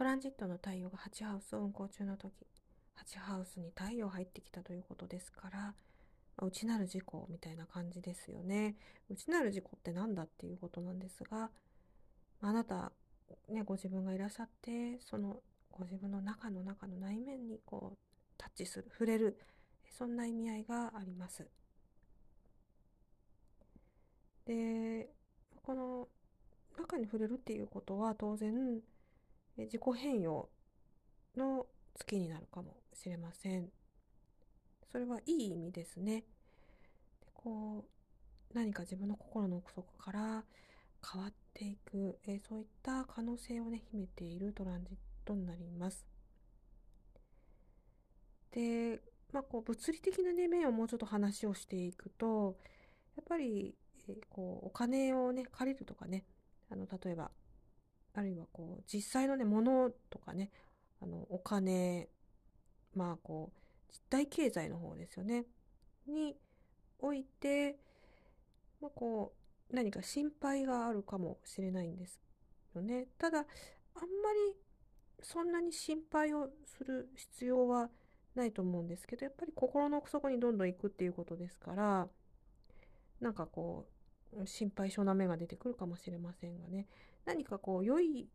トランジットの太陽が8ハウスを運行中の時8ハウスに太陽入ってきたということですから内なる事故みたいな感じですよね。内なる事故って何だっていうことなんですがあなたねご自分がいらっしゃってそのご自分の中の中の内面にこうタッチする触れるそんな意味合いがあります。でこの中に触れるっていうことは当然自己変容の月になるかもしれません。それはいい意味ですね。でこう何か自分の心の奥底から変わっていく、えー、そういった可能性をね秘めているトランジットになります。で、まあ、こう物理的な、ね、面をもうちょっと話をしていくとやっぱり、えー、こうお金をね借りるとかねあの例えばあるいはこう実際のね物とかねあのお金まあこう実体経済の方ですよね。において、まあ、こう何か心配があるかもしれないんですよね。ただあんまりそんなに心配をする必要はないと思うんですけどやっぱり心の奥底にどんどん行くっていうことですからなんかこう心配性な目が出てくるかもしれませんがね何かこう良い、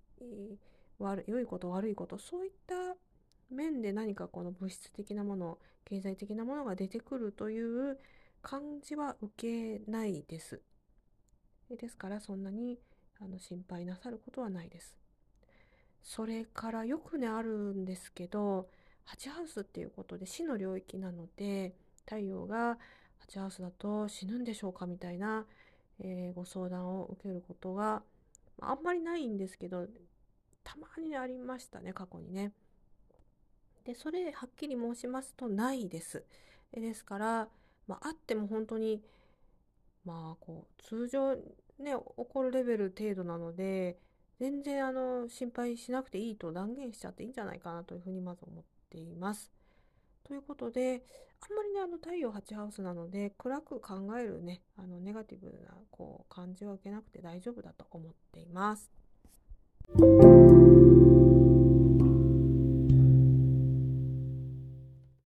悪良いこと悪いことそういった面で何かこの物質的なもの経済的なものが出てくるという感じは受けないです。ですからそんなにあの心配なさることはないです。それからよくねあるんですけど8ハウスっていうことで死の領域なので太陽が8ハウスだと死ぬんでしょうかみたいな、えー、ご相談を受けることがあんまりないんですけど、たまにありましたね、過去にね。で、それはっきり申しますとないです。ですから、まあ、あっても本当に、まあ、こう、通常ね、起こるレベル程度なので、全然あの、心配しなくていいと断言しちゃっていいんじゃないかなというふうにまず思っています。ということで、あんまりね、あの、太陽8ハウスなので、暗く考えるね、あの、ネガティブな、こう、感じは受けなくて大丈夫だと思っています。